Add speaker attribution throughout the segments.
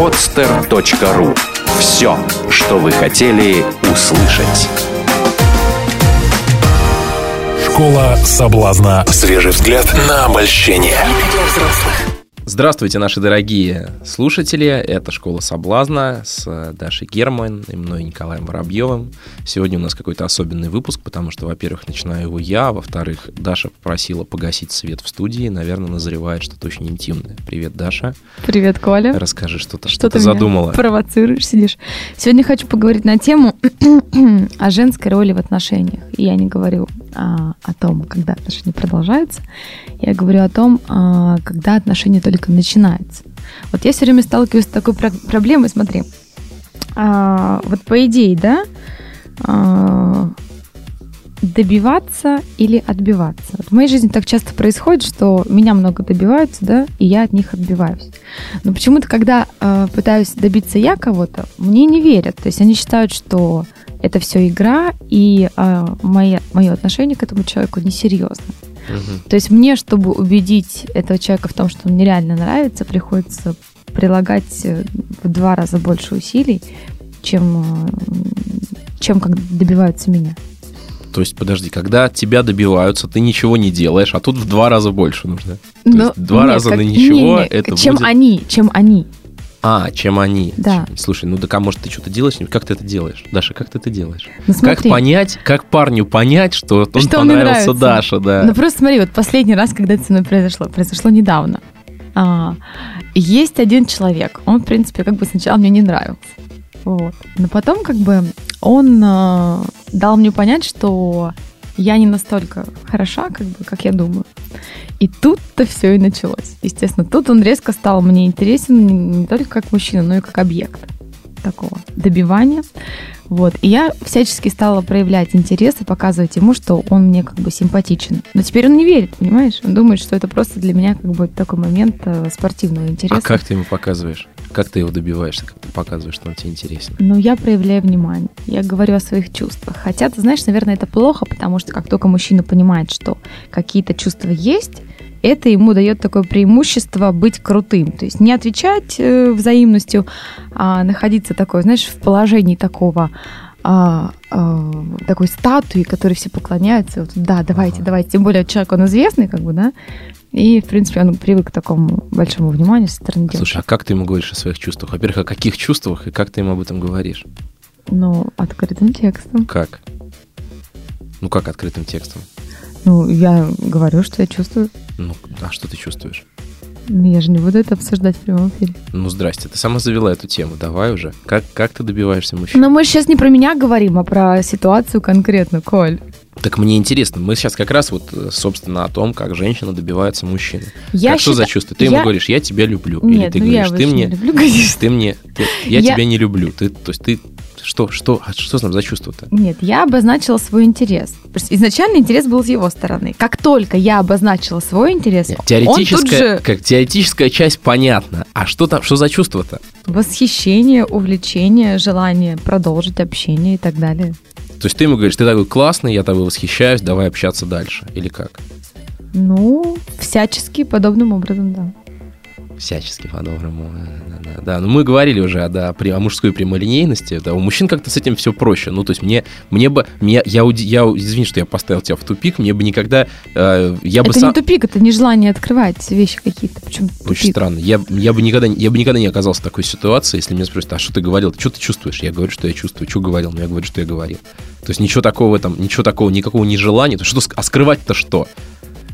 Speaker 1: podster.ru Все, что вы хотели услышать.
Speaker 2: Школа соблазна. Свежий взгляд на обольщение.
Speaker 3: Здравствуйте, наши дорогие слушатели. Это «Школа соблазна» с Дашей Герман и мной Николаем Воробьевым. Сегодня у нас какой-то особенный выпуск, потому что, во-первых, начинаю его я, во-вторых, Даша попросила погасить свет в студии. Наверное, назревает что-то очень интимное. Привет, Даша.
Speaker 4: Привет, Коля.
Speaker 3: Расскажи, что-то,
Speaker 4: что,
Speaker 3: что ты задумала.
Speaker 4: провоцируешь, сидишь. Сегодня хочу поговорить на тему о женской роли в отношениях. И я не говорю а, о том, когда отношения продолжаются. Я говорю о том, а, когда отношения только начинается. Вот я все время сталкиваюсь с такой проблемой, смотри. А, вот по идее, да, а, добиваться или отбиваться. Вот в моей жизни так часто происходит, что меня много добиваются, да, и я от них отбиваюсь. Но почему-то, когда э, пытаюсь добиться я кого-то, мне не верят. То есть они считают, что это все игра, и э, мое, мое отношение к этому человеку несерьезно. То есть мне, чтобы убедить этого человека в том, что он мне реально нравится, приходится прилагать э, в два раза больше усилий, чем, э, чем как добиваются меня.
Speaker 3: То есть, подожди, когда тебя добиваются, ты ничего не делаешь, а тут в два раза больше нужно. То
Speaker 4: Но,
Speaker 3: есть два
Speaker 4: нет,
Speaker 3: раза
Speaker 4: как,
Speaker 3: на ничего
Speaker 4: не, не,
Speaker 3: это
Speaker 4: чем
Speaker 3: будет...
Speaker 4: они, чем они.
Speaker 3: А, чем они.
Speaker 4: Да.
Speaker 3: Слушай, ну так а может ты что-то делаешь? Как ты это делаешь? Даша, как ты это делаешь?
Speaker 4: Ну,
Speaker 3: как понять, как парню понять, что он
Speaker 4: что
Speaker 3: понравился Даше, да?
Speaker 4: Ну просто смотри, вот последний раз, когда это со мной произошло, произошло недавно. А, есть один человек, он, в принципе, как бы сначала мне не нравился. Вот. Но потом, как бы, он э, дал мне понять, что я не настолько хороша, как бы, как я думаю. И тут-то все и началось. Естественно, тут он резко стал мне интересен не только как мужчина, но и как объект такого добивания. Вот. И я всячески стала проявлять интерес и показывать ему, что он мне как бы симпатичен. Но теперь он не верит, понимаешь? Он думает, что это просто для меня как бы такой момент э, спортивного интереса. А
Speaker 3: как ты ему показываешь? Как ты его добиваешься? Как ты показываешь, что он тебе интересен?
Speaker 4: Ну, я проявляю внимание. Я говорю о своих чувствах. Хотя, ты знаешь, наверное, это плохо, потому что как только мужчина понимает, что какие-то чувства есть, это ему дает такое преимущество быть крутым. То есть не отвечать э, взаимностью, а находиться такой, знаешь, в положении такого а, а, такой статуи, которой все поклоняются. Вот, да, давайте, ага. давайте. Тем более человек, он известный, как бы, да. И, в принципе, он привык к такому большому вниманию со стороны девушки.
Speaker 3: Слушай, а как ты ему говоришь о своих чувствах? Во-первых, о каких чувствах и как ты ему об этом говоришь?
Speaker 4: Ну, открытым текстом.
Speaker 3: Как? Ну, как открытым текстом?
Speaker 4: Ну, я говорю, что я чувствую.
Speaker 3: Ну, а что ты чувствуешь?
Speaker 4: Ну, я же не буду это обсуждать в прямом эфире.
Speaker 3: Ну, здрасте, ты сама завела эту тему, давай уже. Как, как ты добиваешься мужчин?
Speaker 4: Но мы сейчас не про меня говорим, а про ситуацию конкретно, Коль.
Speaker 3: Так мне интересно, мы сейчас как раз вот, э, собственно, о том, как женщина добивается мужчины.
Speaker 4: Я
Speaker 3: как,
Speaker 4: считаю...
Speaker 3: Что за чувство? Ты я... ему говоришь, я тебя люблю.
Speaker 4: Нет,
Speaker 3: Или ты
Speaker 4: ну
Speaker 3: говоришь,
Speaker 4: я
Speaker 3: ты мне,
Speaker 4: не люблю, конечно.
Speaker 3: ты мне, ты, я, я тебя не люблю. Ты, то есть ты что, что, а что там за чувство-то?
Speaker 4: Нет, я обозначила свой интерес. Изначально интерес был с его стороны. Как только я обозначила свой интерес, Нет,
Speaker 3: теоретическая,
Speaker 4: он тут же...
Speaker 3: как теоретическая часть понятна. А что там, что за чувство-то?
Speaker 4: Восхищение, увлечение, желание продолжить общение и так далее.
Speaker 3: То есть ты ему говоришь, ты такой классный, я тобой восхищаюсь, давай общаться дальше. Или как?
Speaker 4: Ну, всячески подобным образом, да
Speaker 3: всячески по-доброму. Да, да, да. Но мы говорили уже да, о мужской прямолинейности. Да, у мужчин как-то с этим все проще. Ну, то есть мне, мне бы... Мне, я, я, извини, что я поставил тебя в тупик. Мне бы никогда... Э, я
Speaker 4: это
Speaker 3: бы сам...
Speaker 4: не тупик, это не желание открывать вещи какие-то. Почему тупик?
Speaker 3: Очень странно. Я, я, бы никогда, я бы никогда не оказался в такой ситуации, если меня спросят, а что ты говорил? Что ты чувствуешь? Я говорю, что я чувствую. Что говорил? Ну, я говорю, что я говорил. То есть ничего такого там, ничего такого, никакого нежелания. То что, а скрывать-то что?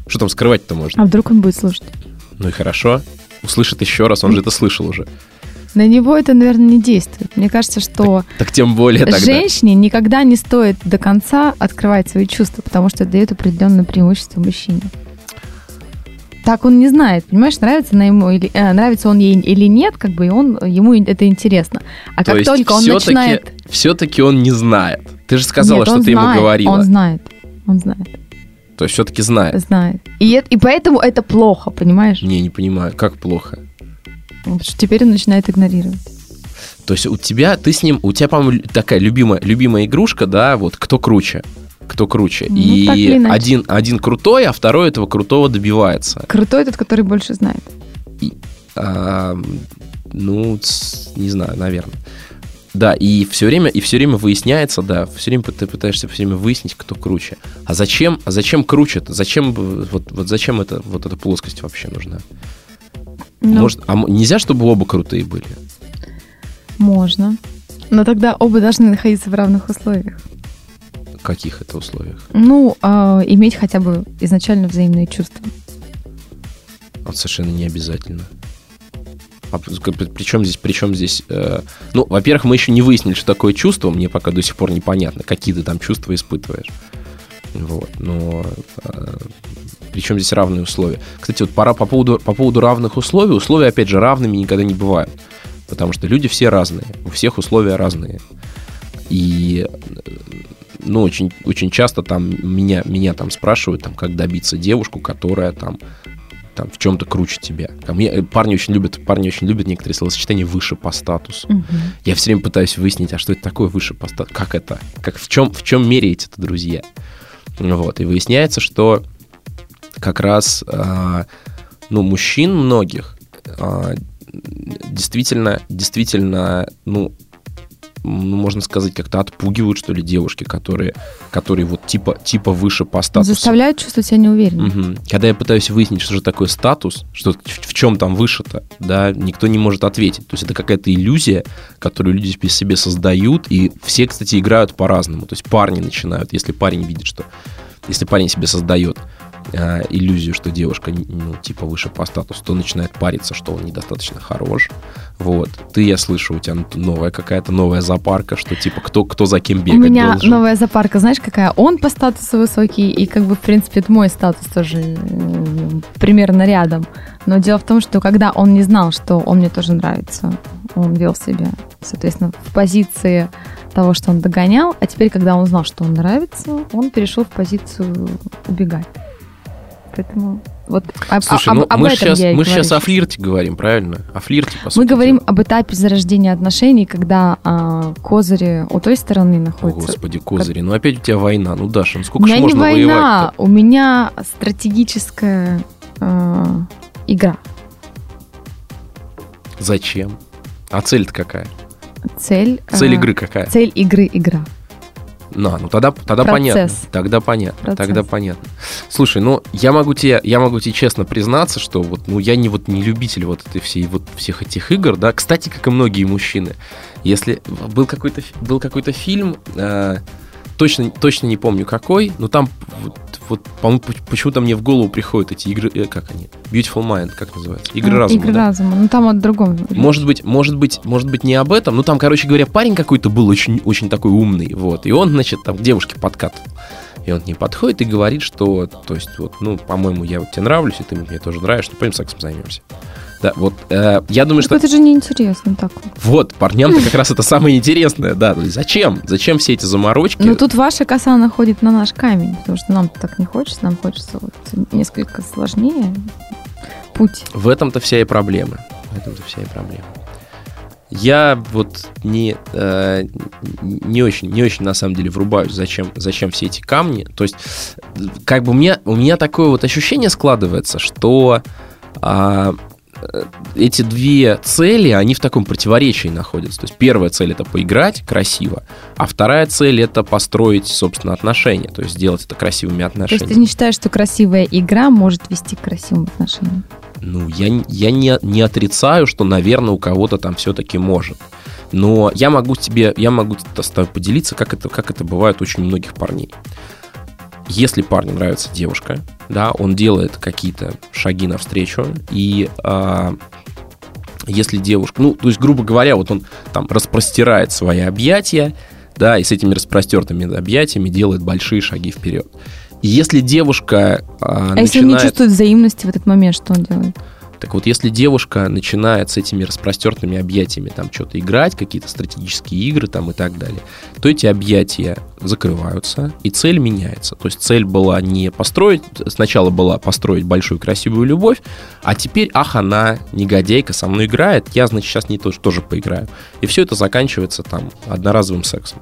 Speaker 3: Что там скрывать-то можно?
Speaker 4: А вдруг он будет слушать?
Speaker 3: Ну и хорошо услышит еще раз, он же это слышал уже.
Speaker 4: На него это, наверное, не действует. Мне кажется, что
Speaker 3: так, так тем более тогда.
Speaker 4: женщине никогда не стоит до конца открывать свои чувства, потому что это дает определенное преимущество мужчине. Так он не знает, понимаешь, нравится на ему или э, нравится он ей или нет, как бы и он ему это интересно. А То как только он начинает,
Speaker 3: все-таки он не знает. Ты же сказала,
Speaker 4: нет,
Speaker 3: что ты
Speaker 4: знает,
Speaker 3: ему говорила.
Speaker 4: Он знает, он знает.
Speaker 3: То есть все-таки знает.
Speaker 4: Знает. И, и поэтому это плохо, понимаешь?
Speaker 3: Не, не понимаю. Как плохо?
Speaker 4: Потому что теперь он начинает игнорировать.
Speaker 3: То есть у тебя, ты с ним, у тебя, по-моему, такая любимая, любимая игрушка, да, вот кто круче кто круче. Ну, и один, один крутой, а второй этого крутого добивается.
Speaker 4: Крутой тот, который больше знает.
Speaker 3: И, а, ну, не знаю, наверное. Да, и все время, и все время выясняется, да, все время ты пытаешься все время выяснить, кто круче. А зачем, а зачем круче-то? Зачем, вот, вот зачем это, вот эта плоскость вообще нужна? Ну, Может, а нельзя, чтобы оба крутые были?
Speaker 4: Можно. Но тогда оба должны находиться в равных условиях.
Speaker 3: Каких это условиях?
Speaker 4: Ну, э, иметь хотя бы изначально взаимные чувства.
Speaker 3: Вот совершенно не обязательно. А причем здесь, причем здесь, э, ну, во-первых, мы еще не выяснили, что такое чувство, мне пока до сих пор непонятно, какие ты там чувства испытываешь. Вот, но э, причем здесь равные условия. Кстати, вот пора по поводу, по поводу равных условий, условия, опять же, равными никогда не бывают, потому что люди все разные, у всех условия разные. И ну, очень, очень часто там меня, меня там спрашивают, там, как добиться девушку, которая там там в чем-то круче тебя. Там, я, парни очень любят, парни очень любят некоторые словосочетания выше по статусу. Угу. Я все время пытаюсь выяснить, а что это такое выше по статусу? Как это? Как в чем в чем меряете это, друзья? Вот и выясняется, что как раз э, ну мужчин многих э, действительно действительно ну ну, можно сказать, как-то отпугивают, что ли, девушки, которые, которые вот типа, типа выше по статусу.
Speaker 4: Заставляют чувствовать себя неуверенно.
Speaker 3: Угу. Когда я пытаюсь выяснить, что же такое статус, что в чем там выше-то, да, никто не может ответить. То есть это какая-то иллюзия, которую люди себе создают, и все, кстати, играют по-разному. То есть парни начинают, если парень видит, что если парень себе создает э, иллюзию, что девушка, ну, типа, выше по статусу, то начинает париться, что он недостаточно хорош. Вот. Ты, я слышу, у тебя новая какая-то новая запарка, что, типа, кто, кто за кем бегать
Speaker 4: У меня
Speaker 3: должен.
Speaker 4: новая запарка, знаешь, какая? Он по статусу высокий, и, как бы, в принципе, это мой статус тоже примерно рядом. Но дело в том, что когда он не знал, что он мне тоже нравится, он вел себя, соответственно, в позиции того, что он догонял, а теперь, когда он знал, что он нравится, он перешел в позицию убегать. Поэтому вот
Speaker 3: Слушай, об, ну, об мы, этом сейчас, я мы сейчас о флирте говорим, правильно? О флирте, по
Speaker 4: сути. Мы говорим об этапе зарождения отношений, когда а, козыри у той стороны находятся.
Speaker 3: О, господи, козыри. Как... Ну опять у тебя война. Ну, Даша, ну сколько же
Speaker 4: можно
Speaker 3: воевать? У меня
Speaker 4: не война, у меня стратегическая э, игра.
Speaker 3: Зачем? А цель-то какая?
Speaker 4: Цель...
Speaker 3: Цель игры какая?
Speaker 4: Цель игры игра.
Speaker 3: На, ну тогда, тогда понятно. Тогда понятно. Процесс. Тогда понятно. Слушай, ну я могу тебе, я могу тебе честно признаться, что вот, ну я не вот не любитель вот этой всей вот всех этих игр, да. Кстати, как и многие мужчины, если был какой-то был какой-то фильм, э, точно точно не помню какой, но там вот, по-моему, почему-то мне в голову приходят эти игры, э, как они, Beautiful Mind, как называется, игры а, разума.
Speaker 4: Игры да? разума, ну там о другом.
Speaker 3: Может быть, может быть, может быть не об этом, ну там, короче говоря, парень какой-то был очень, очень такой умный, вот, и он, значит, там к девушке подкатывал. И он к ней подходит и говорит, что, то есть, вот, ну, по-моему, я вот тебе нравлюсь, и ты мне тоже нравишься, ну, пойдем сексом займемся. Да, вот э, я думаю, так что...
Speaker 4: это же неинтересно так.
Speaker 3: Вот, парням-то как раз это самое интересное, да. Зачем? Зачем все эти заморочки?
Speaker 4: Ну, тут ваша коса находит на наш камень, потому что нам так не хочется, нам хочется вот несколько сложнее путь.
Speaker 3: В этом-то вся и проблема. В этом-то вся и проблема. Я вот не, э, не, очень, не очень на самом деле врубаюсь, зачем, зачем все эти камни. То есть, как бы у меня, у меня такое вот ощущение складывается, что э, эти две цели, они в таком противоречии находятся. То есть первая цель это поиграть красиво, а вторая цель это построить, собственно, отношения, то есть сделать это красивыми отношениями. То
Speaker 4: есть ты не считаешь, что красивая игра может вести к красивым отношениям?
Speaker 3: Ну, я, я не, не отрицаю, что, наверное, у кого-то там все-таки может. Но я могу тебе, я могу с тобой поделиться, как это, как это бывает очень у многих парней. Если парню нравится девушка, да, он делает какие-то шаги навстречу, и а, если девушка, ну, то есть, грубо говоря, вот он там распростирает свои объятия, да, и с этими распростертыми объятиями делает большие шаги вперед. Если девушка а, а начинает... если он
Speaker 4: не чувствует взаимности в этот момент, что он делает?
Speaker 3: Так вот, если девушка начинает с этими распростертыми объятиями там что-то играть, какие-то стратегические игры там и так далее, то эти объятия закрываются, и цель меняется. То есть цель была не построить, сначала была построить большую красивую любовь, а теперь, ах, она негодяйка со мной играет, я, значит, сейчас не тоже, тоже поиграю. И все это заканчивается там одноразовым сексом.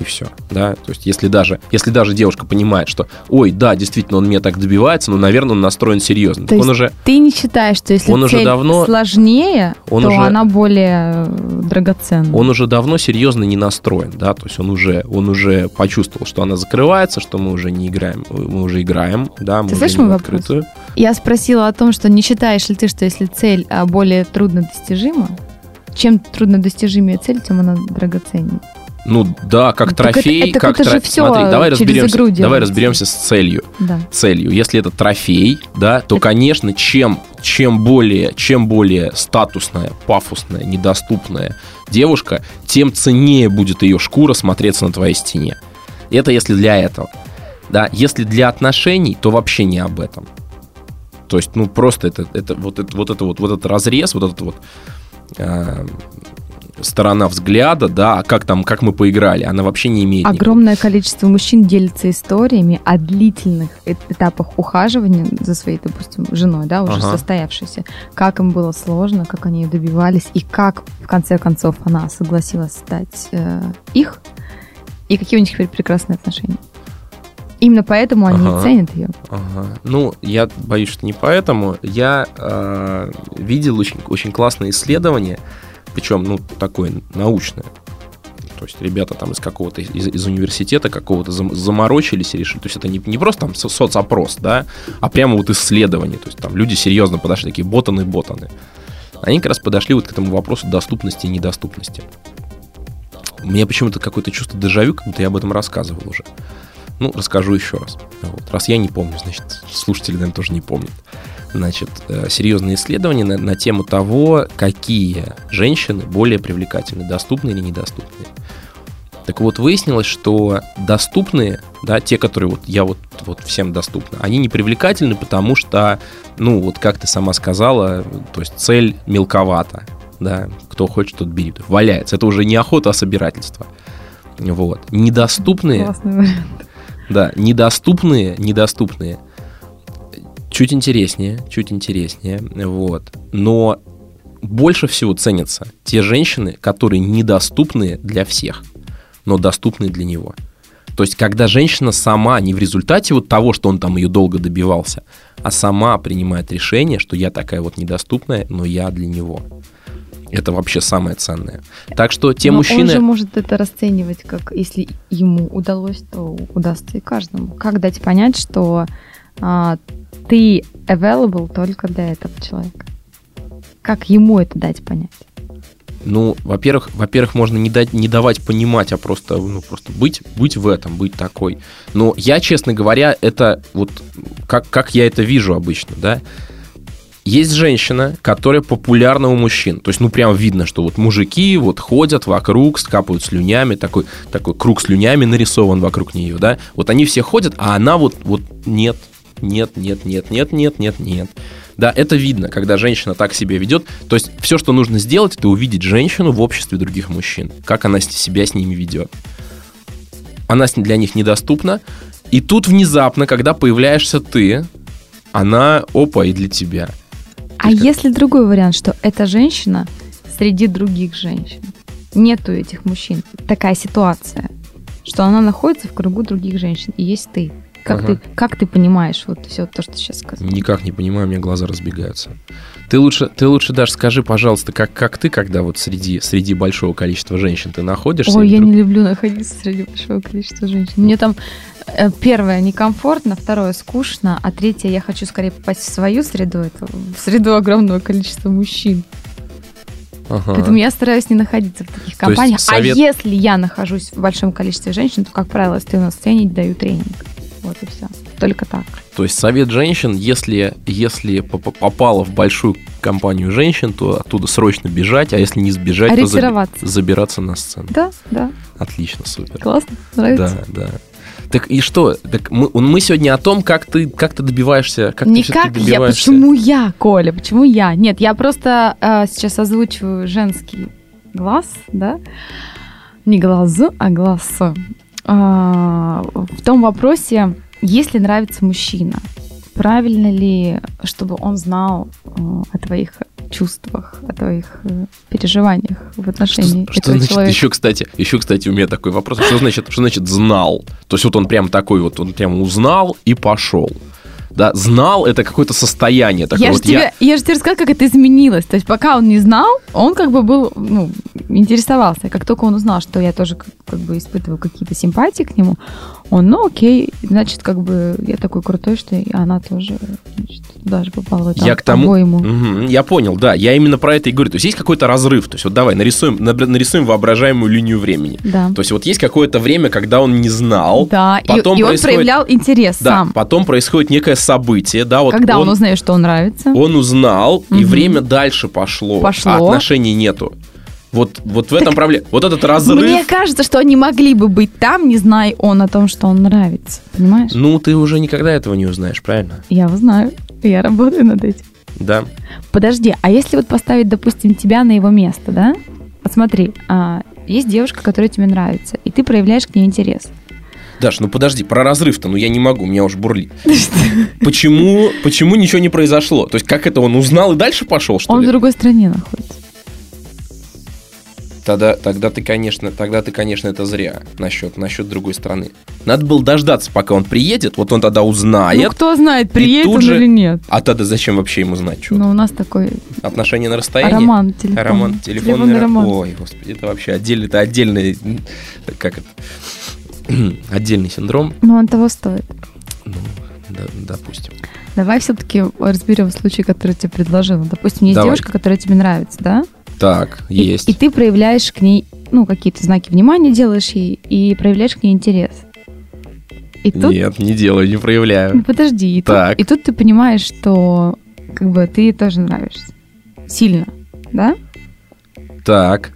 Speaker 3: И все, да, то есть если даже, если даже девушка понимает, что, ой, да, действительно, он меня так добивается, но, наверное, он настроен серьезно,
Speaker 4: То
Speaker 3: так он уже,
Speaker 4: ты не считаешь, что если
Speaker 3: он уже
Speaker 4: цель
Speaker 3: давно-
Speaker 4: сложнее,
Speaker 3: он
Speaker 4: то
Speaker 3: уже-
Speaker 4: она более э, драгоценна?
Speaker 3: он уже давно серьезно не настроен, да, то есть он уже, он уже почувствовал, что она закрывается, что мы уже не играем, мы уже играем, да, мы
Speaker 4: Ты
Speaker 3: уже
Speaker 4: слышишь
Speaker 3: не открытую.
Speaker 4: Я спросила о том, что не считаешь ли ты, что если цель а, более труднодостижима, чем труднодостижимее цель, тем она драгоценнее.
Speaker 3: Ну да, как
Speaker 4: Так это-
Speaker 3: трофей,
Speaker 4: это-
Speaker 3: как
Speaker 4: это же
Speaker 3: тро-
Speaker 4: всё
Speaker 3: Смотри, давай разберемся, давай разберемся с целью.
Speaker 4: Да.
Speaker 3: целью. Если это трофей, да, то,
Speaker 4: Это-
Speaker 3: конечно, чем, чем, более, чем более статусная, пафосная, недоступная девушка, тем ценнее будет ее шкура смотреться на твоей стене. Это если для этого. Да, если для отношений, то вообще не об этом. То есть, ну, просто это, это, вот, это, вот, это вот, вот этот разрез, вот этот вот э, сторона взгляда, да, а как там, как мы поиграли, она вообще не имеет никакого-
Speaker 4: Огромное количество мужчин делится историями о длительных э- этапах ухаживания за своей, допустим, женой, да, уже
Speaker 3: Ага.
Speaker 4: состоявшейся. Как им было сложно, как они ее добивались, и как, в конце концов, она согласилась стать э, их, и какие у них теперь прекрасные отношения. Именно поэтому они
Speaker 3: Ага.
Speaker 4: ценят ее.
Speaker 3: Ага. Ну, я боюсь, что не поэтому. Я э, видел очень, очень классное исследование, причем, ну, такое научное. То есть ребята там из какого-то, из, из университета какого-то зам- заморочились и решили. То есть это не, не просто там со- соцопрос, да, а прямо вот исследование. То есть там люди серьезно подошли, такие ботаны-ботаны. Они как раз подошли вот к этому вопросу доступности и недоступности. У меня почему-то какое-то чувство дежавю, как будто я об этом рассказывал уже. Ну, расскажу еще раз. Вот. Раз я не помню, значит, слушатели, наверное, тоже не помнят. Значит, э, серьезные исследования на, на тему того, какие женщины более привлекательны, доступны или недоступны. Так вот, выяснилось, что доступные, да, те, которые вот я вот, вот всем доступны, они не привлекательны, потому что, ну, вот как ты сама сказала, то есть цель мелковата, да, кто хочет, тот берет, валяется. Это уже не охота, а собирательство. Вот. Недоступные,
Speaker 4: Классный вариант.
Speaker 3: Да, недоступные, недоступные. Чуть интереснее, чуть интереснее, вот. Но больше всего ценятся те женщины, которые недоступны для всех, но доступны для него. То есть, когда женщина сама, не в результате вот того, что он там ее долго добивался, а сама принимает решение, что я такая вот недоступная, но я для него. Это вообще самое ценное. Так что те
Speaker 4: Но
Speaker 3: мужчины...
Speaker 4: Он же может это расценивать как, если ему удалось, то удастся и каждому. Как дать понять, что а, ты available только для этого человека? Как ему это дать понять?
Speaker 3: Ну, во-первых, во-первых, можно не, дать, не давать понимать, а просто, ну, просто быть, быть в этом, быть такой. Но я, честно говоря, это вот как, как я это вижу обычно, да. Есть женщина, которая популярна у мужчин. То есть, ну, прям видно, что вот мужики вот ходят вокруг, скапают слюнями, такой, такой круг слюнями нарисован вокруг нее, да. Вот они все ходят, а она вот, вот нет, нет, нет, нет, нет, нет, нет, нет. Да, это видно, когда женщина так себя ведет. То есть все, что нужно сделать, это увидеть женщину в обществе других мужчин, как она себя с ними ведет. Она для них недоступна. И тут внезапно, когда появляешься ты, она, опа, и для тебя.
Speaker 4: А если другой вариант, что эта женщина среди других женщин, нету этих мужчин, такая ситуация, что она находится в кругу других женщин, и есть ты. Как,
Speaker 3: Ага.
Speaker 4: ты, как ты понимаешь вот все то, что ты сейчас сказал?
Speaker 3: Никак не понимаю, у меня глаза разбегаются. Ты лучше, ты лучше даже скажи, пожалуйста, как, как ты, когда вот среди, среди большого количества женщин ты находишься?
Speaker 4: Ой, я
Speaker 3: вдруг-
Speaker 4: не люблю находиться среди большого количества женщин. Мне там э, первое некомфортно, второе скучно, а третье я хочу скорее попасть в свою среду, это в среду огромного количества мужчин.
Speaker 3: Ага.
Speaker 4: Поэтому я стараюсь не находиться в таких компаниях.
Speaker 3: совет-
Speaker 4: А если я нахожусь в большом количестве женщин, то, как правило, стою на сцене и даю тренинг. Вот и все. Только так.
Speaker 3: То есть совет женщин, если, если поп- попала в большую компанию женщин, то оттуда срочно бежать, а если не сбежать, то заби- забираться на сцену.
Speaker 4: Да, да.
Speaker 3: Отлично, супер.
Speaker 4: Классно. Нравится.
Speaker 3: Да, да. Так и что? Так мы, мы сегодня о том, как ты, как ты добиваешься, как
Speaker 4: Не
Speaker 3: ты
Speaker 4: как я,
Speaker 3: добиваешься.
Speaker 4: почему я, Коля, почему я? Нет, я просто э, сейчас озвучиваю женский глаз, да? Не глазу, а глаз. А, в том вопросе, если нравится мужчина, правильно ли, чтобы он знал э, о твоих чувствах, о твоих э, переживаниях в отношении
Speaker 3: Что, что
Speaker 4: этого
Speaker 3: значит,
Speaker 4: человека.
Speaker 3: еще, кстати, еще, кстати, у меня такой вопрос. Что значит, что значит знал? То есть вот он прям такой вот, он прям узнал и пошел. Да, знал это какое-то состояние. Такое
Speaker 4: Я же,
Speaker 3: вот
Speaker 4: тебе, я... же тебе рассказала, как это изменилось. То есть пока он не знал, он как бы был, ну, интересовался. Как только он узнал, что я тоже как, бы испытываю какие-то симпатии к нему, он, ну окей, значит, как бы я такой крутой, что и она тоже, значит, туда же попала в это
Speaker 3: Я к тому. Мгм, я понял, да, я именно про это и говорю. То есть есть какой-то разрыв. То есть вот давай нарисуем, нарисуем воображаемую линию времени.
Speaker 4: Да.
Speaker 3: То есть вот есть какое-то время, когда он не знал.
Speaker 4: Да, и,
Speaker 3: потом
Speaker 4: и он
Speaker 3: происходит-
Speaker 4: проявлял интерес
Speaker 3: Да,
Speaker 4: сам.
Speaker 3: потом происходит некое событие, да, вот
Speaker 4: Когда он, узнает, что он нравится.
Speaker 3: он узнал, и
Speaker 4: Мгм.
Speaker 3: время дальше пошло,
Speaker 4: Пошло.
Speaker 3: а отношений нету. Вот, вот в этом проблема. Вот этот разрыв.
Speaker 4: Мне кажется, что они могли бы быть там, не зная он о том, что он нравится. Понимаешь?
Speaker 3: Ну, ты уже никогда этого не узнаешь, правильно?
Speaker 4: Я его знаю. Я работаю над этим.
Speaker 3: Да.
Speaker 4: Подожди, а если вот поставить, допустим, тебя на его место, да? Вот смотри, а, есть девушка, которая тебе нравится, и ты проявляешь к ней интерес.
Speaker 3: Даш, ну подожди, про разрыв-то, ну я не могу, меня уж бурлит. Почему, почему ничего не произошло? То есть как это он узнал и дальше пошел, что
Speaker 4: Он в другой стране находится.
Speaker 3: Тогда, тогда ты, конечно, тогда ты, конечно, это зря насчет, насчет другой страны. Надо было дождаться, пока он приедет, вот он тогда узнает.
Speaker 4: ну, кто знает, приедет он
Speaker 3: же-
Speaker 4: или нет.
Speaker 3: А тогда зачем вообще ему знать что?
Speaker 4: Но у нас такой
Speaker 3: Отношения на расстоянии?
Speaker 4: роман телефон.
Speaker 3: Роман, телефонный,
Speaker 4: Телефонный
Speaker 3: ро-
Speaker 4: роман.
Speaker 3: Ой, господи, это вообще отдельный, это отдельный, как это, отдельный синдром,
Speaker 4: Но он того стоит.
Speaker 3: ну, да, допустим.
Speaker 4: Давай все-таки разберем случай, который тебе предложила. Допустим, есть
Speaker 3: Давай.
Speaker 4: девушка, которая тебе нравится, да?
Speaker 3: Так,
Speaker 4: И-
Speaker 3: есть.
Speaker 4: И, ты проявляешь к ней, ну, какие-то знаки внимания делаешь ей, и проявляешь к ней интерес. И тут
Speaker 3: Нет, не делаю, не
Speaker 4: Ну,
Speaker 3: проявляю.
Speaker 4: подожди, и тут,
Speaker 3: Так.
Speaker 4: и тут ты понимаешь, что как бы ты тоже нравишься. Сильно, да?
Speaker 3: Так,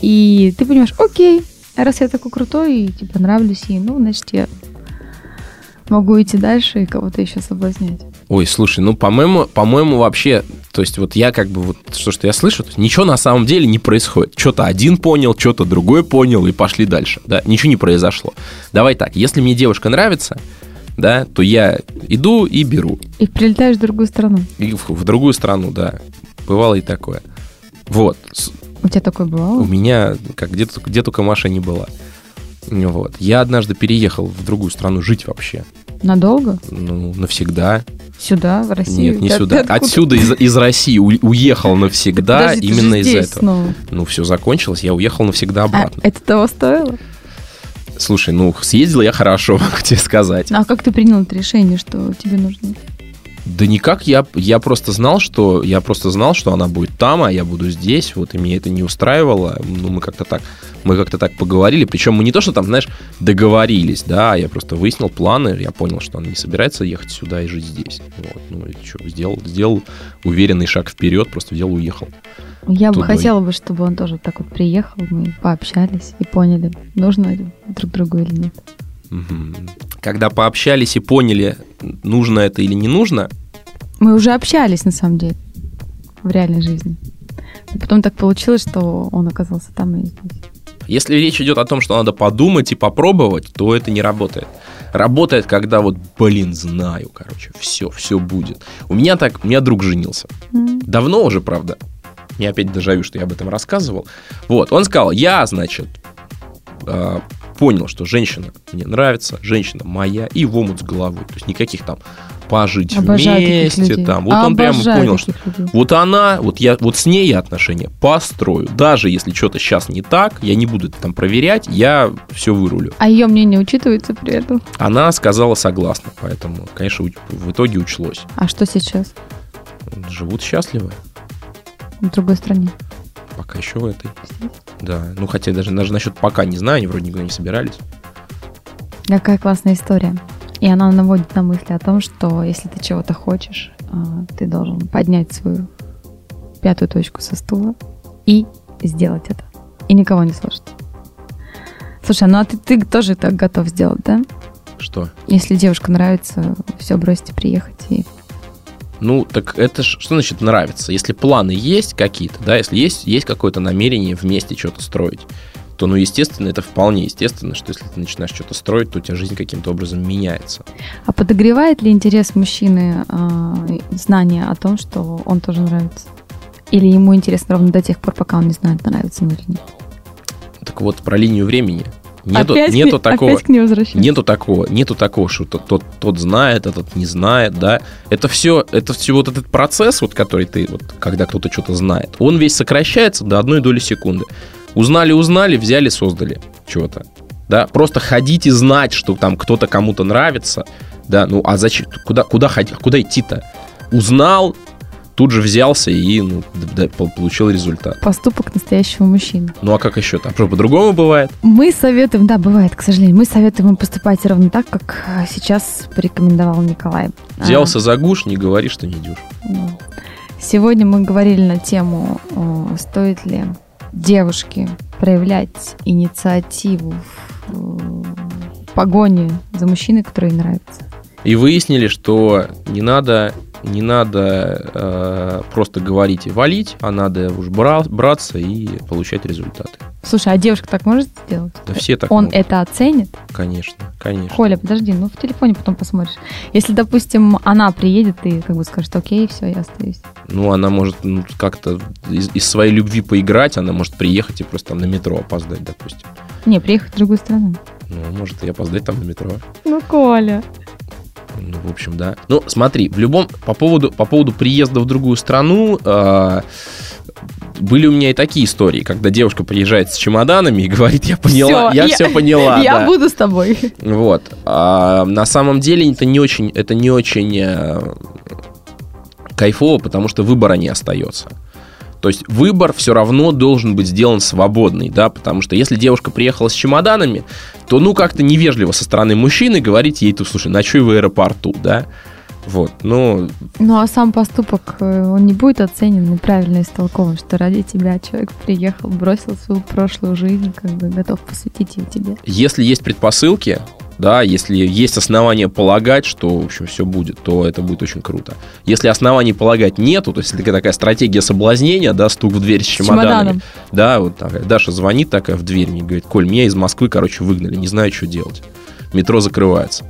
Speaker 4: И ты понимаешь, окей, раз я такой крутой и типа нравлюсь ей, ну, значит, я могу идти дальше и кого-то еще соблазнять.
Speaker 3: Ой, слушай, ну, по-моему, по-моему, вообще, то есть вот я как бы, вот что, что я слышу, то есть ничего на самом деле не происходит. Что-то один понял, что-то другой понял, и пошли дальше, да, ничего не произошло. Давай так, если мне девушка нравится, да, то я иду и беру.
Speaker 4: И прилетаешь в другую страну.
Speaker 3: И в, в другую страну, да. Бывало и такое. Вот.
Speaker 4: У тебя такое
Speaker 3: У
Speaker 4: бывало?
Speaker 3: меня, как где, где только Маша не была. Вот. Я однажды переехал в другую страну жить вообще.
Speaker 4: Надолго?
Speaker 3: Ну, навсегда.
Speaker 4: Сюда, в Россию?
Speaker 3: Нет, не
Speaker 4: ты
Speaker 3: сюда. Отсюда, из, из России, у- уехал навсегда
Speaker 4: Подожди,
Speaker 3: именно из-за этого.
Speaker 4: снова.
Speaker 3: Ну, все закончилось, я уехал навсегда
Speaker 4: А,
Speaker 3: обратно.
Speaker 4: это того стоило?
Speaker 3: Слушай, ну, съездил я хорошо, могу тебе сказать.
Speaker 4: А как ты принял это решение, что тебе нужно?
Speaker 3: Да никак, я, я просто знал, что я просто знал, что она будет там, а я буду здесь, вот, и меня это не устраивало. Ну, мы как-то так, мы как-то так поговорили, причем мы не то, что там, знаешь, договорились, да, я просто выяснил планы, я понял, что она не собирается ехать сюда и жить здесь. Вот, ну, и что, сделал, сделал уверенный шаг вперед, просто взял и уехал.
Speaker 4: Я бы
Speaker 3: Тудой.
Speaker 4: хотела бы, чтобы он тоже так вот приехал, мы пообщались и поняли, нужно друг другу или нет.
Speaker 3: Когда пообщались и поняли, нужно это или не нужно,
Speaker 4: Мы уже общались, на самом деле, в реальной жизни. Но потом так получилось, что он оказался там и здесь.
Speaker 3: Если речь идет о том, что надо подумать и попробовать, то это не работает. Работает, когда вот, блин, знаю, короче, все, все будет. У меня так, у меня друг женился.
Speaker 4: М.
Speaker 3: Давно уже, правда. Я опять дежавю, что я об этом рассказывал. Вот, он сказал, я, значит, э, понял, что женщина мне нравится, женщина моя, и в омут с головой. То есть никаких там пожить
Speaker 4: Обожаю
Speaker 3: вместе, там. Вот он прямо
Speaker 4: Обожаю
Speaker 3: понял, что
Speaker 4: людей.
Speaker 3: вот она, вот я, вот с ней я отношения построю. Даже если что-то сейчас не так, я не буду это там проверять, я все вырулю.
Speaker 4: А ее мнение учитывается при этом?
Speaker 3: Она сказала согласно, поэтому, конечно, в итоге учлось.
Speaker 4: А что сейчас
Speaker 3: Живут счастливы,
Speaker 4: в другой стране?
Speaker 3: пока еще в этой. Да, ну хотя даже, даже насчет пока не знаю, они вроде никуда не собирались.
Speaker 4: Какая классная история. И она наводит на мысли о том, что если ты чего-то хочешь, а, ты должен поднять свою пятую точку со стула и сделать это. И никого не слушать. Слушай, ну а ты, ты тоже так готов сделать, да?
Speaker 3: Что?
Speaker 4: Если девушка нравится, все бросить и приехать. И...
Speaker 3: Ну, так это ж, что значит нравится? Если планы есть какие-то, да, если есть, есть какое-то намерение вместе что-то строить, то, ну, естественно, это вполне естественно, что если ты начинаешь что-то строить, то у тебя жизнь каким-то образом меняется.
Speaker 4: А подогревает ли интерес мужчины э, знание о том, что он тоже нравится? Или ему интересно ровно до тех пор, пока он не знает, нравится ему или нет?
Speaker 3: Так вот, про линию времени. Нету,
Speaker 4: опять
Speaker 3: нету такого.
Speaker 4: Опять к ней.
Speaker 3: Нету такого, нету такого, что тот, тот, тот знает, этот не знает, да. Это все, это все вот этот процесс, вот, который ты, вот, когда кто-то что-то знает, он весь сокращается до одной доли секунды. Узнали, узнали, взяли, создали чего-то. Да, просто ходить и знать, что там кто-то кому-то нравится, да, ну а зачем, куда, куда ходить, куда идти-то? Узнал, тут же взялся и ну, получил результат.
Speaker 4: Поступок настоящего мужчины.
Speaker 3: Ну а как еще? А что, по-другому бывает?
Speaker 4: Мы советуем, да, бывает, к сожалению, мы советуем им поступать ровно так, как сейчас порекомендовал Николай.
Speaker 3: Взялся а, за гуш, не говори, что не идешь.
Speaker 4: Сегодня мы говорили на тему, стоит ли девушке проявлять инициативу в погоне за мужчиной, который ей нравится.
Speaker 3: И выяснили, что не надо не надо э, просто говорить и валить, а надо уж бра- браться и получать результаты.
Speaker 4: Слушай, а девушка так может сделать?
Speaker 3: Да все так
Speaker 4: Он
Speaker 3: могут.
Speaker 4: это оценит?
Speaker 3: Конечно, конечно.
Speaker 4: Коля, подожди, ну в телефоне потом посмотришь. Если, допустим, она приедет и как бы скажет, окей, все, я остаюсь.
Speaker 3: Ну, она может ну, как-то из, из своей любви поиграть, она может приехать и просто там на метро опоздать, допустим.
Speaker 4: Не, приехать в другую страну.
Speaker 3: Ну, может и опоздать там на метро.
Speaker 4: Ну, Коля.
Speaker 3: Ну, в общем, да. Ну, смотри, в любом по поводу по поводу приезда в другую страну э, были у меня и такие истории, когда девушка приезжает с чемоданами и говорит, я поняла,
Speaker 4: Всё,
Speaker 3: я, все поняла.
Speaker 4: Я
Speaker 3: да.
Speaker 4: буду с тобой.
Speaker 3: Вот. А, на самом деле это не очень, это не очень э, кайфово, потому что выбора не остается. То есть выбор все равно должен быть сделан свободный, да, потому что если девушка приехала с чемоданами, то ну как-то невежливо со стороны мужчины говорить ей, то слушай, ночуй в аэропорту, да, вот, ну...
Speaker 4: Ну, а сам поступок, э, он не будет оценен неправильно истолкован, что ради тебя человек приехал, бросил свою прошлую жизнь, как бы готов посвятить ее тебе.
Speaker 3: Если есть предпосылки, да, если есть основания полагать, что, в общем, все будет, то это будет очень круто. Если оснований полагать нету, то есть такая, такая стратегия соблазнения, да, стук в дверь с, чемоданами, чемоданом. да, вот такая, Даша звонит такая в дверь, мне говорит, Коль, меня из Москвы, короче, выгнали, не знаю, что делать. Метро закрывается.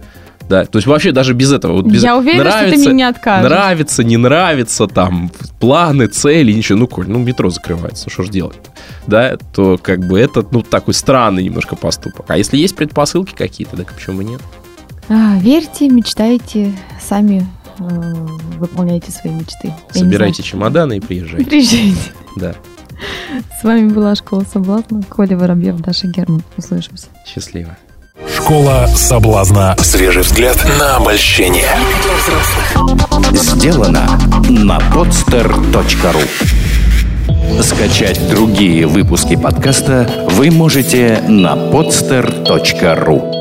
Speaker 3: Да, то есть вообще даже без этого. Вот без
Speaker 4: Я уверена,
Speaker 3: нравится,
Speaker 4: что ты мне не откажешь.
Speaker 3: Нравится, не нравится, там, планы, цели, ничего. Ну, Коль, ну, метро закрывается, что ж делать Да, то как бы это, ну, такой странный немножко поступок. А если есть предпосылки какие-то, так почему нет?
Speaker 4: А, верьте, мечтайте, сами э, выполняйте свои мечты. Я
Speaker 3: Собирайте чемоданы и приезжайте.
Speaker 4: Приезжайте.
Speaker 3: Да.
Speaker 4: С вами была Школа Соблазна. Коля Воробьев, Даша Герман. Услышимся.
Speaker 3: Счастливо.
Speaker 2: Школа соблазна. Свежий взгляд на обольщение.
Speaker 1: Сделано на podster.ru Скачать другие выпуски подкаста вы можете на podster.ru